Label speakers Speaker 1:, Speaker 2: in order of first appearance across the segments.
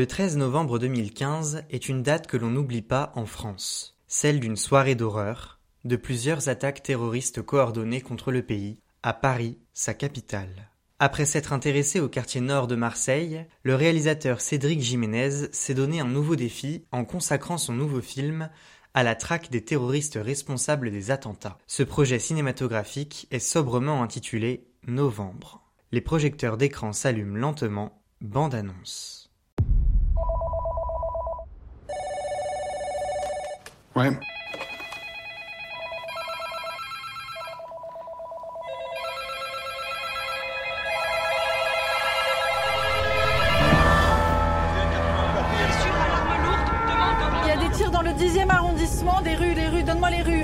Speaker 1: Le 13 novembre 2015 est une date que l'on n'oublie pas en France, celle d'une soirée d'horreur, de plusieurs attaques terroristes coordonnées contre le pays, à Paris, sa capitale. Après s'être intéressé au quartier nord de Marseille, le réalisateur Cédric Jiménez s'est donné un nouveau défi en consacrant son nouveau film à la traque des terroristes responsables des attentats. Ce projet cinématographique est sobrement intitulé Novembre. Les projecteurs d'écran s'allument lentement, bande annonce.
Speaker 2: Ouais.
Speaker 3: Il y a des tirs dans le 10e arrondissement, des rues, les rues, donne-moi les rues.
Speaker 4: Et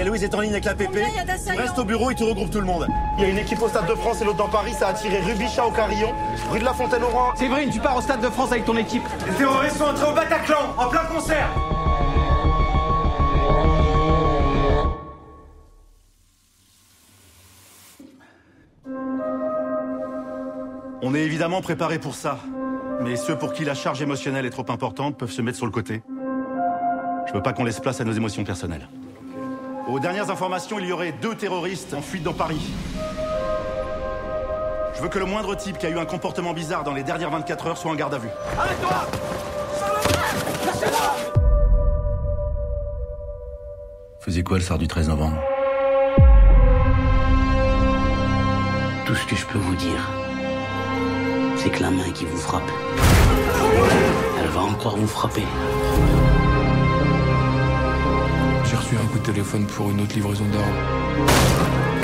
Speaker 4: Louise est en ligne avec la PP.
Speaker 3: Il y a
Speaker 4: Reste au bureau et tu regroupes tout le monde. Il y a une équipe au Stade de France et l'autre dans Paris. Ça a tiré rue Bichat au Carillon, rue de la Fontaine-Oran.
Speaker 5: Séverine, tu pars au Stade de France avec ton équipe.
Speaker 4: Les terroristes sont entrés au Bataclan, en plein concert. On est évidemment préparé pour ça. Mais ceux pour qui la charge émotionnelle est trop importante peuvent se mettre sur le côté. Je veux pas qu'on laisse place à nos émotions personnelles. Aux dernières informations, il y aurait deux terroristes en fuite dans Paris. Je veux que le moindre type qui a eu un comportement bizarre dans les dernières 24 heures soit en garde à vue. Arrête-toi
Speaker 6: Faisait quoi le soir du 13 novembre?
Speaker 7: Tout ce que je peux vous dire, c'est que la main qui vous frappe, elle va encore vous frapper.
Speaker 2: J'ai reçu un coup de téléphone pour une autre livraison d'armes.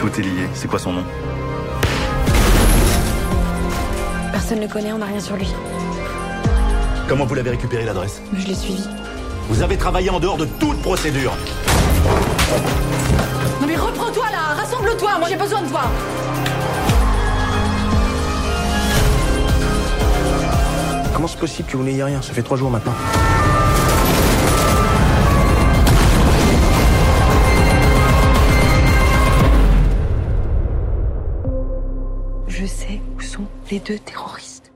Speaker 4: Tout est lié. C'est quoi son nom?
Speaker 8: Personne ne le connaît, on n'a rien sur lui.
Speaker 4: Comment vous l'avez récupéré l'adresse?
Speaker 8: Je l'ai suivi.
Speaker 4: Vous avez travaillé en dehors de toute procédure.
Speaker 3: Non mais reprends-toi là, rassemble-toi, moi j'ai besoin de toi.
Speaker 5: Comment c'est possible que vous n'ayez rien? Ça fait trois jours maintenant.
Speaker 8: Je sais où sont les deux terroristes.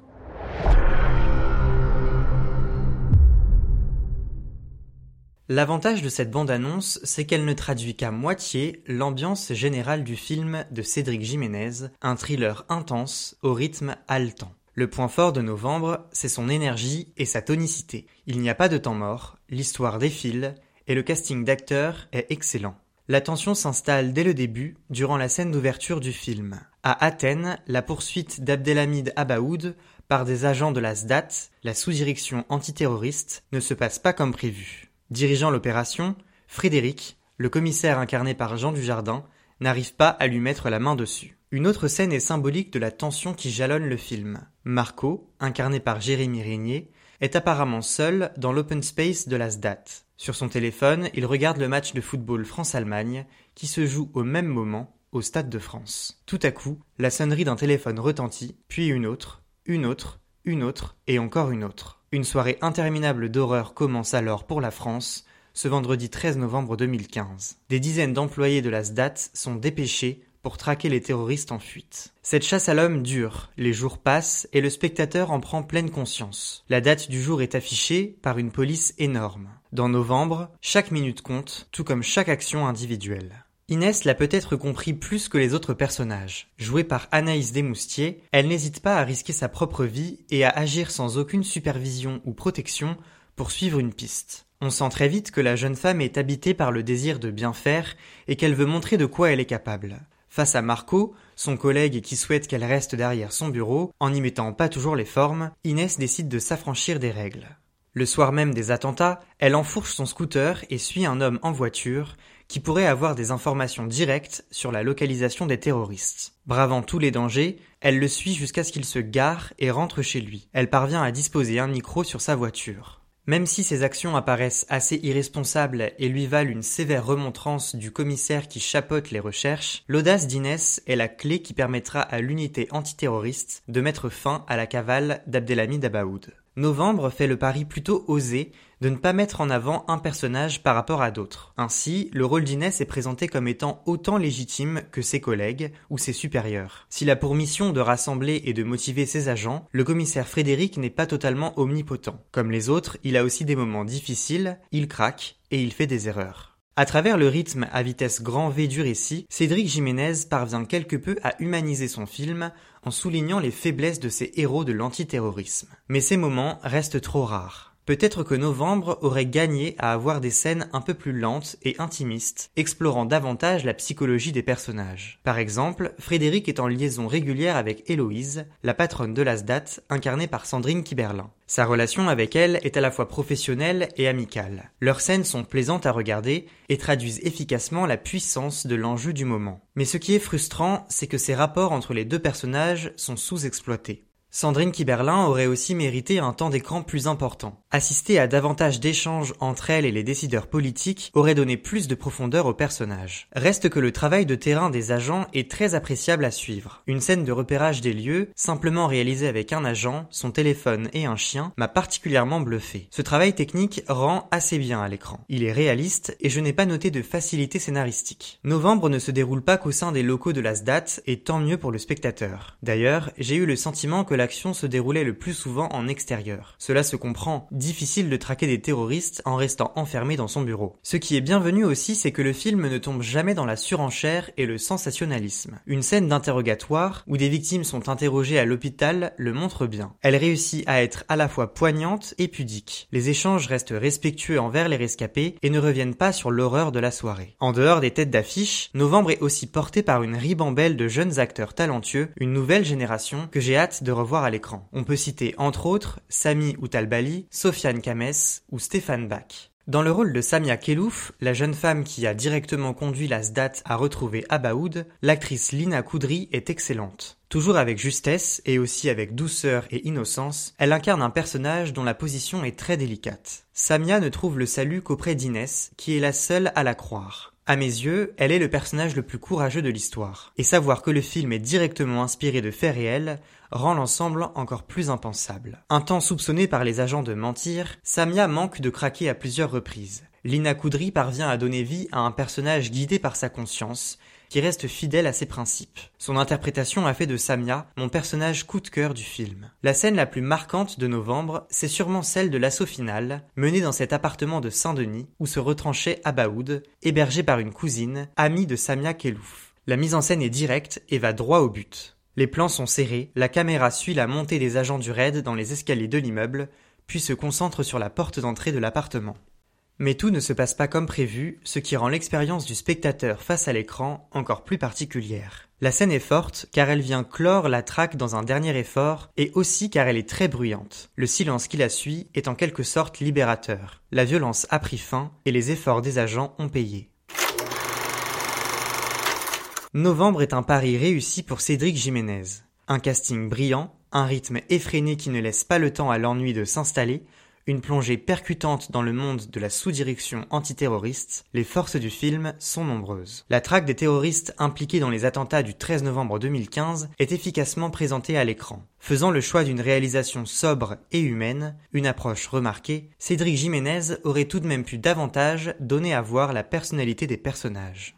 Speaker 1: L'avantage de cette bande-annonce, c'est qu'elle ne traduit qu'à moitié l'ambiance générale du film de Cédric Jiménez, un thriller intense au rythme haletant. Le point fort de Novembre, c'est son énergie et sa tonicité. Il n'y a pas de temps mort, l'histoire défile, et le casting d'acteurs est excellent. La tension s'installe dès le début, durant la scène d'ouverture du film. À Athènes, la poursuite d'Abdelhamid Abaoud par des agents de la SDAT, la sous-direction antiterroriste, ne se passe pas comme prévu. Dirigeant l'opération, Frédéric, le commissaire incarné par Jean Dujardin, n'arrive pas à lui mettre la main dessus. Une autre scène est symbolique de la tension qui jalonne le film. Marco, incarné par Jérémy Régnier, est apparemment seul dans l'open space de la SDAT. Sur son téléphone, il regarde le match de football France-Allemagne qui se joue au même moment au Stade de France. Tout à coup, la sonnerie d'un téléphone retentit, puis une autre, une autre, une autre et encore une autre. Une soirée interminable d'horreur commence alors pour la France, ce vendredi 13 novembre 2015. Des dizaines d'employés de la SDAT sont dépêchés pour traquer les terroristes en fuite. Cette chasse à l'homme dure, les jours passent et le spectateur en prend pleine conscience. La date du jour est affichée par une police énorme. Dans novembre, chaque minute compte, tout comme chaque action individuelle. Inès l'a peut-être compris plus que les autres personnages. Jouée par Anaïs Desmoustiers, elle n'hésite pas à risquer sa propre vie et à agir sans aucune supervision ou protection pour suivre une piste. On sent très vite que la jeune femme est habitée par le désir de bien faire et qu'elle veut montrer de quoi elle est capable. Face à Marco, son collègue qui souhaite qu'elle reste derrière son bureau, en n'y mettant pas toujours les formes, Inès décide de s'affranchir des règles. Le soir même des attentats, elle enfourche son scooter et suit un homme en voiture qui pourrait avoir des informations directes sur la localisation des terroristes. Bravant tous les dangers, elle le suit jusqu'à ce qu'il se gare et rentre chez lui. Elle parvient à disposer un micro sur sa voiture. Même si ses actions apparaissent assez irresponsables et lui valent une sévère remontrance du commissaire qui chapeaute les recherches, l'audace d'Inès est la clé qui permettra à l'unité antiterroriste de mettre fin à la cavale d'Abdelhamid Abaoud. Novembre fait le pari plutôt osé de ne pas mettre en avant un personnage par rapport à d'autres. Ainsi, le rôle d'Inès est présenté comme étant autant légitime que ses collègues ou ses supérieurs. S'il a pour mission de rassembler et de motiver ses agents, le commissaire Frédéric n'est pas totalement omnipotent. Comme les autres, il a aussi des moments difficiles, il craque et il fait des erreurs. À travers le rythme à vitesse grand V du récit, Cédric Jiménez parvient quelque peu à humaniser son film en soulignant les faiblesses de ses héros de l'antiterrorisme. Mais ces moments restent trop rares. Peut-être que Novembre aurait gagné à avoir des scènes un peu plus lentes et intimistes, explorant davantage la psychologie des personnages. Par exemple, Frédéric est en liaison régulière avec Héloïse, la patronne de l'Asdat, incarnée par Sandrine Kiberlin. Sa relation avec elle est à la fois professionnelle et amicale. Leurs scènes sont plaisantes à regarder et traduisent efficacement la puissance de l'enjeu du moment. Mais ce qui est frustrant, c'est que ces rapports entre les deux personnages sont sous-exploités. Sandrine Kiberlin aurait aussi mérité un temps d'écran plus important. Assister à davantage d'échanges entre elle et les décideurs politiques aurait donné plus de profondeur au personnage. Reste que le travail de terrain des agents est très appréciable à suivre. Une scène de repérage des lieux, simplement réalisée avec un agent, son téléphone et un chien, m'a particulièrement bluffé. Ce travail technique rend assez bien à l'écran. Il est réaliste et je n'ai pas noté de facilité scénaristique. Novembre ne se déroule pas qu'au sein des locaux de la SDAT et tant mieux pour le spectateur. D'ailleurs, j'ai eu le sentiment que la se déroulait le plus souvent en extérieur. Cela se comprend, difficile de traquer des terroristes en restant enfermé dans son bureau. Ce qui est bienvenu aussi, c'est que le film ne tombe jamais dans la surenchère et le sensationnalisme. Une scène d'interrogatoire, où des victimes sont interrogées à l'hôpital, le montre bien. Elle réussit à être à la fois poignante et pudique. Les échanges restent respectueux envers les rescapés et ne reviennent pas sur l'horreur de la soirée. En dehors des têtes d'affiche, Novembre est aussi porté par une ribambelle de jeunes acteurs talentueux, une nouvelle génération que j'ai hâte de revoir à l'écran. On peut citer entre autres Sami Outalbali, Sofiane Kames ou Stéphane Bach. Dans le rôle de Samia Kelouf, la jeune femme qui a directement conduit la SDAT à retrouver Abaoud, l'actrice Lina Koudry est excellente. Toujours avec justesse et aussi avec douceur et innocence, elle incarne un personnage dont la position est très délicate. Samia ne trouve le salut qu'auprès d'Inès, qui est la seule à la croire. À mes yeux, elle est le personnage le plus courageux de l'histoire. Et savoir que le film est directement inspiré de faits réels rend l'ensemble encore plus impensable. Un temps soupçonné par les agents de mentir, Samia manque de craquer à plusieurs reprises. Lina Koudry parvient à donner vie à un personnage guidé par sa conscience, qui reste fidèle à ses principes. Son interprétation a fait de Samia mon personnage coup de cœur du film. La scène la plus marquante de novembre, c'est sûrement celle de l'assaut final, mené dans cet appartement de Saint-Denis, où se retranchait Abaoud, hébergé par une cousine, amie de Samia Kelouf. La mise en scène est directe et va droit au but. Les plans sont serrés, la caméra suit la montée des agents du raid dans les escaliers de l'immeuble, puis se concentre sur la porte d'entrée de l'appartement. Mais tout ne se passe pas comme prévu, ce qui rend l'expérience du spectateur face à l'écran encore plus particulière. La scène est forte car elle vient clore la traque dans un dernier effort et aussi car elle est très bruyante. Le silence qui la suit est en quelque sorte libérateur. La violence a pris fin et les efforts des agents ont payé. Novembre est un pari réussi pour Cédric Jiménez. Un casting brillant, un rythme effréné qui ne laisse pas le temps à l'ennui de s'installer, une plongée percutante dans le monde de la sous-direction antiterroriste, les forces du film sont nombreuses. La traque des terroristes impliqués dans les attentats du 13 novembre 2015 est efficacement présentée à l'écran. Faisant le choix d'une réalisation sobre et humaine, une approche remarquée, Cédric Jiménez aurait tout de même pu davantage donner à voir la personnalité des personnages.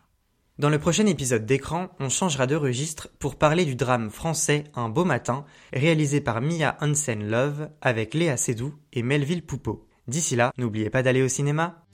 Speaker 1: Dans le prochain épisode d'écran, on changera de registre pour parler du drame français Un beau matin, réalisé par Mia Hansen Love avec Léa Seydoux et Melville Poupeau. D'ici là, n'oubliez pas d'aller au cinéma.